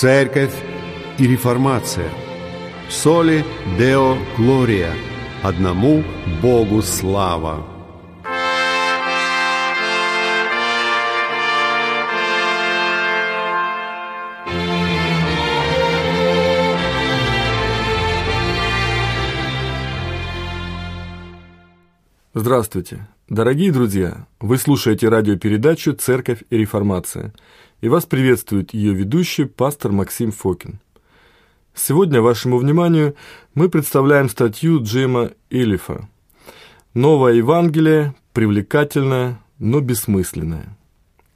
Церковь и реформация. Соли Део Глория. Одному Богу слава. Здравствуйте, дорогие друзья! Вы слушаете радиопередачу «Церковь и реформация» и вас приветствует ее ведущий пастор Максим Фокин. Сегодня вашему вниманию мы представляем статью Джима Элифа «Новое Евангелие, привлекательное, но бессмысленное».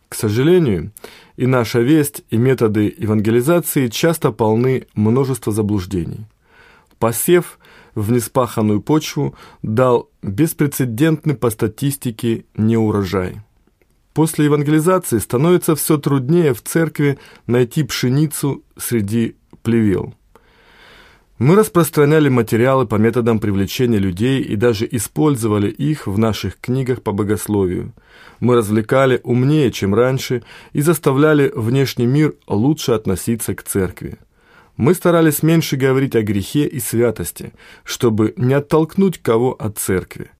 К сожалению, и наша весть, и методы евангелизации часто полны множества заблуждений. Посев в неспаханную почву дал беспрецедентный по статистике неурожай. После евангелизации становится все труднее в церкви найти пшеницу среди плевел. Мы распространяли материалы по методам привлечения людей и даже использовали их в наших книгах по богословию. Мы развлекали умнее, чем раньше, и заставляли внешний мир лучше относиться к церкви. Мы старались меньше говорить о грехе и святости, чтобы не оттолкнуть кого от церкви.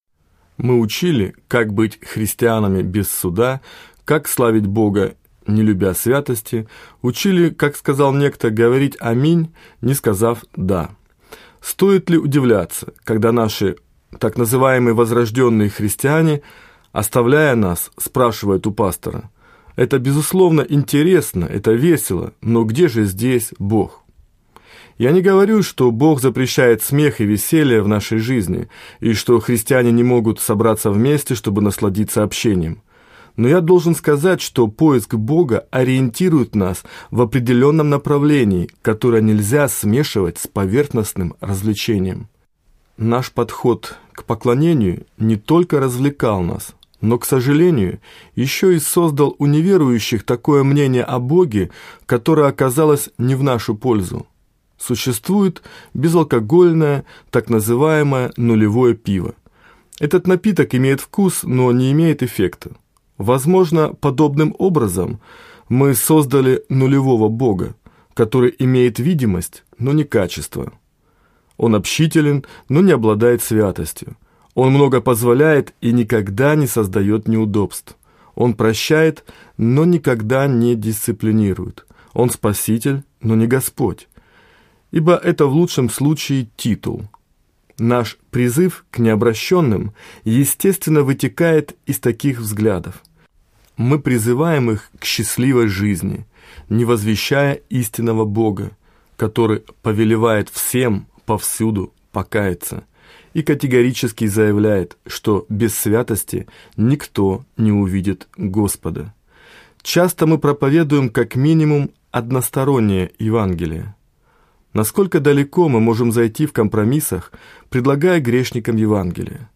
Мы учили, как быть христианами без суда, как славить Бога, не любя святости, учили, как сказал некто, говорить «Аминь», не сказав «Да». Стоит ли удивляться, когда наши так называемые возрожденные христиане, оставляя нас, спрашивают у пастора, «Это, безусловно, интересно, это весело, но где же здесь Бог?» Я не говорю, что Бог запрещает смех и веселье в нашей жизни, и что христиане не могут собраться вместе, чтобы насладиться общением. Но я должен сказать, что поиск Бога ориентирует нас в определенном направлении, которое нельзя смешивать с поверхностным развлечением. Наш подход к поклонению не только развлекал нас, но, к сожалению, еще и создал у неверующих такое мнение о Боге, которое оказалось не в нашу пользу. Существует безалкогольное, так называемое нулевое пиво. Этот напиток имеет вкус, но не имеет эффекта. Возможно, подобным образом мы создали нулевого бога, который имеет видимость, но не качество. Он общителен, но не обладает святостью. Он много позволяет и никогда не создает неудобств. Он прощает, но никогда не дисциплинирует. Он спаситель, но не Господь ибо это в лучшем случае титул. Наш призыв к необращенным, естественно, вытекает из таких взглядов. Мы призываем их к счастливой жизни, не возвещая истинного Бога, который повелевает всем повсюду покаяться и категорически заявляет, что без святости никто не увидит Господа. Часто мы проповедуем как минимум одностороннее Евангелие. Насколько далеко мы можем зайти в компромиссах, предлагая грешникам Евангелие?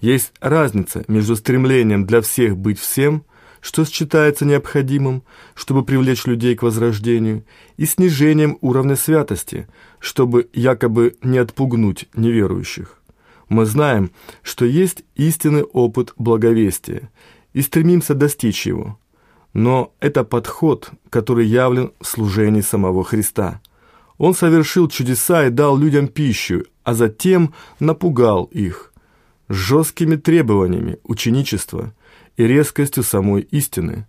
Есть разница между стремлением для всех быть всем, что считается необходимым, чтобы привлечь людей к возрождению, и снижением уровня святости, чтобы якобы не отпугнуть неверующих. Мы знаем, что есть истинный опыт благовестия, и стремимся достичь его. Но это подход, который явлен в служении самого Христа – он совершил чудеса и дал людям пищу, а затем напугал их жесткими требованиями ученичества и резкостью самой истины.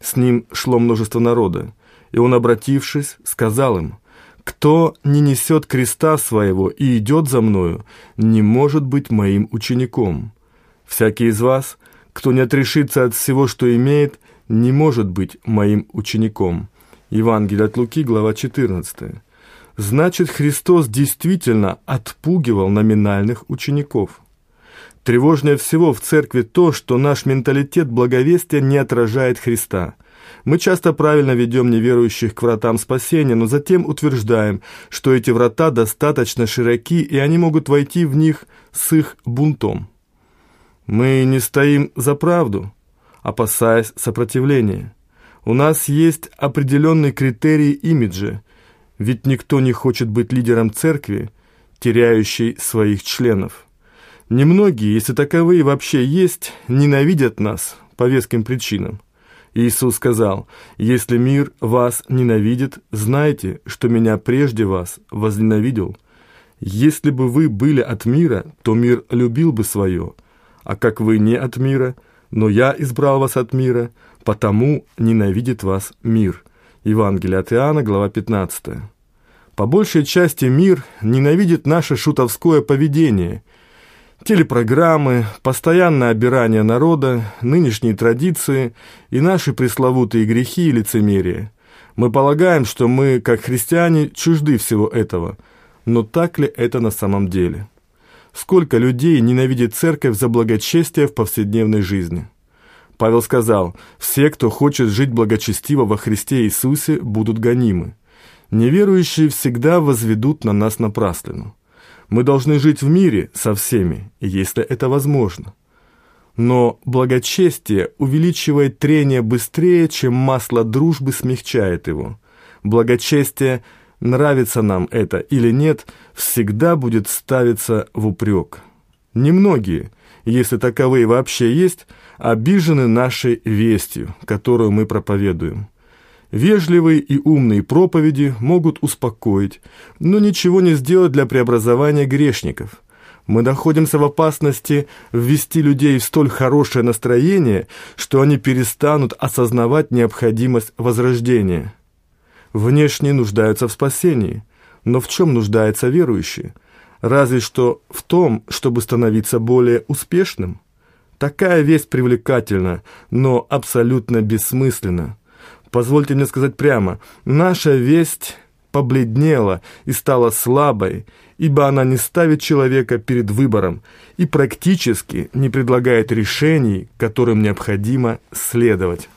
С ним шло множество народа, и он, обратившись, сказал им, «Кто не несет креста своего и идет за мною, не может быть моим учеником. Всякий из вас, кто не отрешится от всего, что имеет, не может быть моим учеником». Евангелие от Луки, глава 14. Значит, Христос действительно отпугивал номинальных учеников. Тревожнее всего в церкви то, что наш менталитет благовестия не отражает Христа. Мы часто правильно ведем неверующих к вратам спасения, но затем утверждаем, что эти врата достаточно широки, и они могут войти в них с их бунтом. Мы не стоим за правду, опасаясь сопротивления. У нас есть определенные критерии имиджа, ведь никто не хочет быть лидером церкви, теряющей своих членов. Немногие, если таковые вообще есть, ненавидят нас по веским причинам. Иисус сказал, «Если мир вас ненавидит, знайте, что меня прежде вас возненавидел. Если бы вы были от мира, то мир любил бы свое, а как вы не от мира, но я избрал вас от мира, потому ненавидит вас мир». Евангелие от Иоанна, глава 15. По большей части мир ненавидит наше шутовское поведение – Телепрограммы, постоянное обирание народа, нынешние традиции и наши пресловутые грехи и лицемерие. Мы полагаем, что мы, как христиане, чужды всего этого. Но так ли это на самом деле? Сколько людей ненавидит церковь за благочестие в повседневной жизни? Павел сказал, «Все, кто хочет жить благочестиво во Христе Иисусе, будут гонимы. Неверующие всегда возведут на нас напраслину». Мы должны жить в мире со всеми, если это возможно. Но благочестие увеличивает трение быстрее, чем масло дружбы смягчает его. Благочестие, нравится нам это или нет, всегда будет ставиться в упрек. Немногие, если таковые вообще есть, обижены нашей вестью, которую мы проповедуем. Вежливые и умные проповеди могут успокоить, но ничего не сделать для преобразования грешников. Мы находимся в опасности ввести людей в столь хорошее настроение, что они перестанут осознавать необходимость возрождения. Внешне нуждаются в спасении, но в чем нуждается верующий? Разве что в том, чтобы становиться более успешным. Такая весть привлекательна, но абсолютно бессмысленна. Позвольте мне сказать прямо, наша весть побледнела и стала слабой, ибо она не ставит человека перед выбором и практически не предлагает решений, которым необходимо следовать.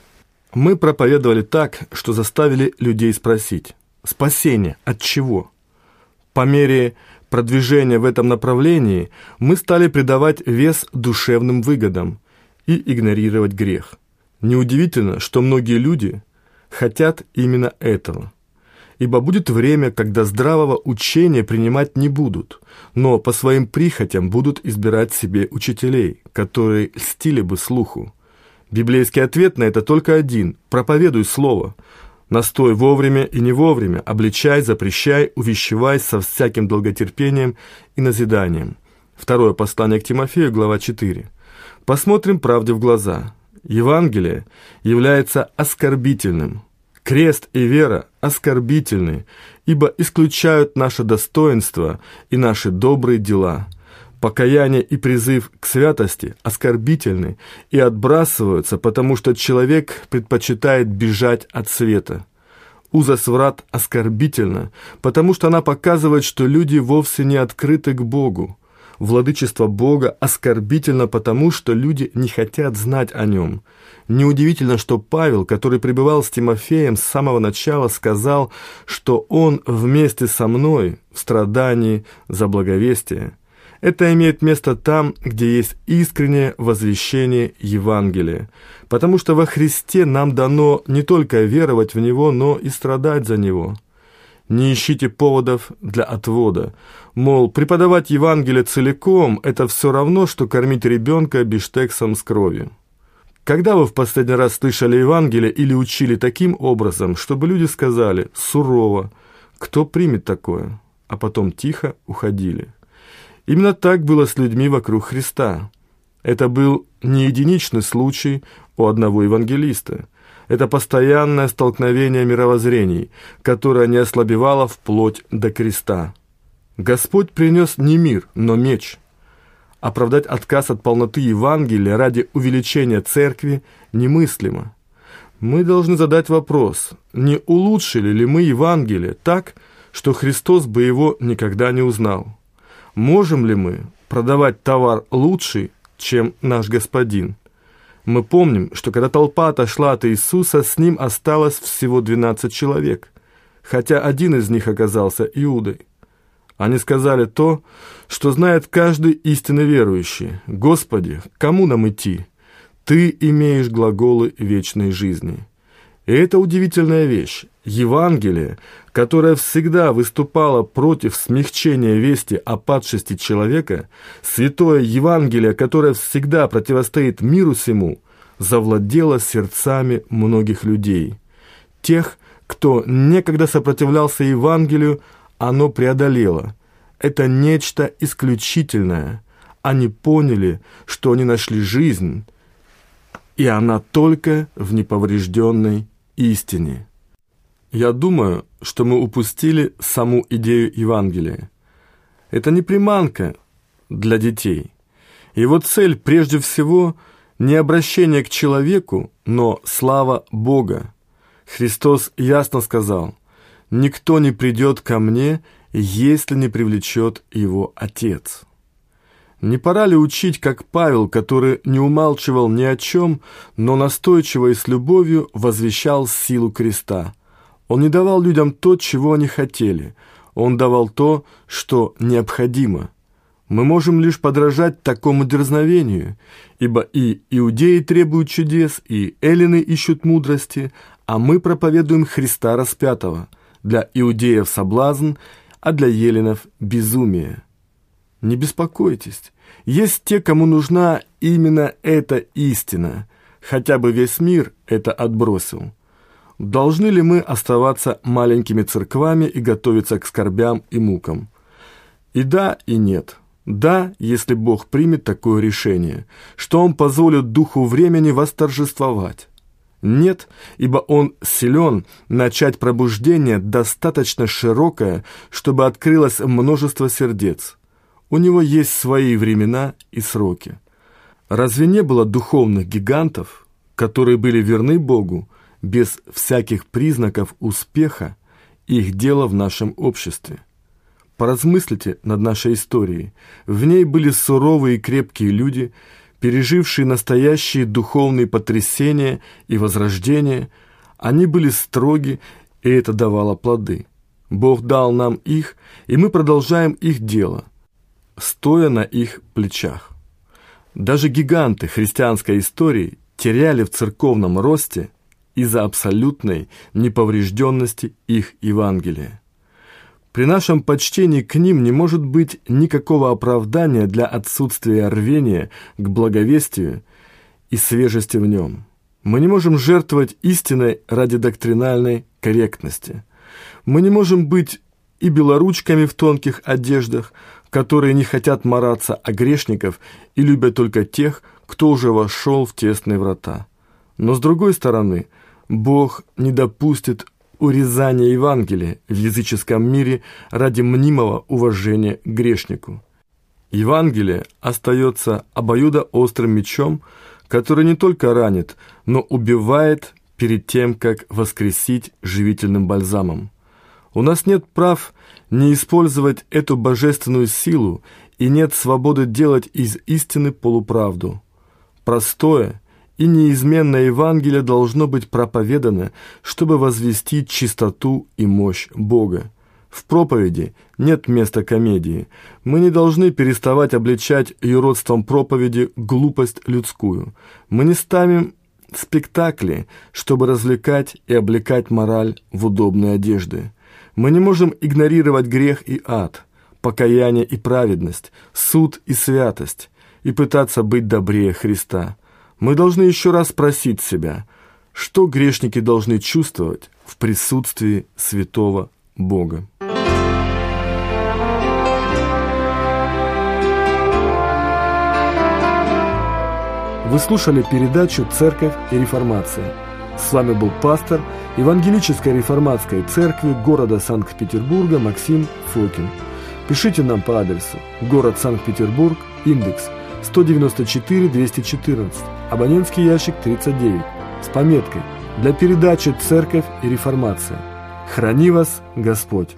Мы проповедовали так, что заставили людей спросить, спасение от чего? По мере продвижения в этом направлении мы стали придавать вес душевным выгодам и игнорировать грех. Неудивительно, что многие люди – хотят именно этого. Ибо будет время, когда здравого учения принимать не будут, но по своим прихотям будут избирать себе учителей, которые льстили бы слуху. Библейский ответ на это только один – проповедуй слово. Настой вовремя и не вовремя, обличай, запрещай, увещевай со всяким долготерпением и назиданием. Второе послание к Тимофею, глава 4. Посмотрим правде в глаза. Евангелие является оскорбительным. Крест и вера оскорбительны, ибо исключают наше достоинство и наши добрые дела. Покаяние и призыв к святости оскорбительны и отбрасываются, потому что человек предпочитает бежать от света. Узость врат оскорбительна, потому что она показывает, что люди вовсе не открыты к Богу владычество Бога оскорбительно потому, что люди не хотят знать о нем. Неудивительно, что Павел, который пребывал с Тимофеем с самого начала, сказал, что он вместе со мной в страдании за благовестие. Это имеет место там, где есть искреннее возвещение Евангелия, потому что во Христе нам дано не только веровать в Него, но и страдать за Него. Не ищите поводов для отвода. Мол, преподавать Евангелие целиком – это все равно, что кормить ребенка биштексом с кровью. Когда вы в последний раз слышали Евангелие или учили таким образом, чтобы люди сказали «сурово», кто примет такое, а потом тихо уходили? Именно так было с людьми вокруг Христа. Это был не единичный случай у одного евангелиста – это постоянное столкновение мировоззрений, которое не ослабевало вплоть до креста. Господь принес не мир, но меч. Оправдать отказ от полноты Евангелия ради увеличения церкви немыслимо. Мы должны задать вопрос, не улучшили ли мы Евангелие так, что Христос бы его никогда не узнал? Можем ли мы продавать товар лучший, чем наш Господин? Мы помним, что когда толпа отошла от Иисуса, с ним осталось всего 12 человек, хотя один из них оказался Иудой. Они сказали то, что знает каждый истинно верующий. «Господи, кому нам идти? Ты имеешь глаголы вечной жизни». И это удивительная вещь. Евангелие, которое всегда выступало против смягчения вести о падшести человека, святое Евангелие, которое всегда противостоит миру всему, завладела сердцами многих людей. Тех, кто некогда сопротивлялся Евангелию, оно преодолело. Это нечто исключительное. Они поняли, что они нашли жизнь, и она только в неповрежденной истине. Я думаю, что мы упустили саму идею Евангелия. Это не приманка для детей. Его цель прежде всего не обращение к человеку, но слава Бога. Христос ясно сказал, «Никто не придет ко мне, если не привлечет его Отец». Не пора ли учить, как Павел, который не умалчивал ни о чем, но настойчиво и с любовью возвещал силу креста? Он не давал людям то, чего они хотели. Он давал то, что необходимо. Мы можем лишь подражать такому дерзновению, ибо и иудеи требуют чудес, и эллины ищут мудрости, а мы проповедуем Христа распятого, для иудеев соблазн, а для еленов безумие. Не беспокойтесь, есть те, кому нужна именно эта истина, хотя бы весь мир это отбросил. Должны ли мы оставаться маленькими церквами и готовиться к скорбям и мукам? И да, и нет. Да, если Бог примет такое решение, что Он позволит духу времени восторжествовать. Нет, ибо Он силен начать пробуждение достаточно широкое, чтобы открылось множество сердец. У него есть свои времена и сроки. Разве не было духовных гигантов, которые были верны Богу без всяких признаков успеха их дела в нашем обществе? Поразмыслите над нашей историей. В ней были суровые и крепкие люди, пережившие настоящие духовные потрясения и возрождения. Они были строги, и это давало плоды. Бог дал нам их, и мы продолжаем их дело – стоя на их плечах. Даже гиганты христианской истории теряли в церковном росте из-за абсолютной неповрежденности их Евангелия. При нашем почтении к ним не может быть никакого оправдания для отсутствия рвения к благовестию и свежести в нем. Мы не можем жертвовать истиной ради доктринальной корректности. Мы не можем быть и белоручками в тонких одеждах, которые не хотят мараться о грешников и любят только тех, кто уже вошел в тесные врата. Но с другой стороны, Бог не допустит урезания Евангелия в языческом мире ради мнимого уважения к грешнику. Евангелие остается обоюдоострым мечом, который не только ранит, но убивает перед тем, как воскресить живительным бальзамом. У нас нет прав не использовать эту божественную силу и нет свободы делать из истины полуправду. Простое и неизменное Евангелие должно быть проповедано, чтобы возвестить чистоту и мощь Бога. В проповеди нет места комедии. Мы не должны переставать обличать юродством проповеди глупость людскую. Мы не ставим спектакли, чтобы развлекать и облекать мораль в удобные одежды. Мы не можем игнорировать грех и ад, покаяние и праведность, суд и святость, и пытаться быть добрее Христа. Мы должны еще раз спросить себя, что грешники должны чувствовать в присутствии святого Бога. Вы слушали передачу «Церковь и реформация». С вами был пастор Евангелической реформатской церкви города Санкт-Петербурга Максим Фокин. Пишите нам по адресу город Санкт-Петербург, индекс 194-214, абонентский ящик 39, с пометкой «Для передачи «Церковь и реформация». Храни вас Господь!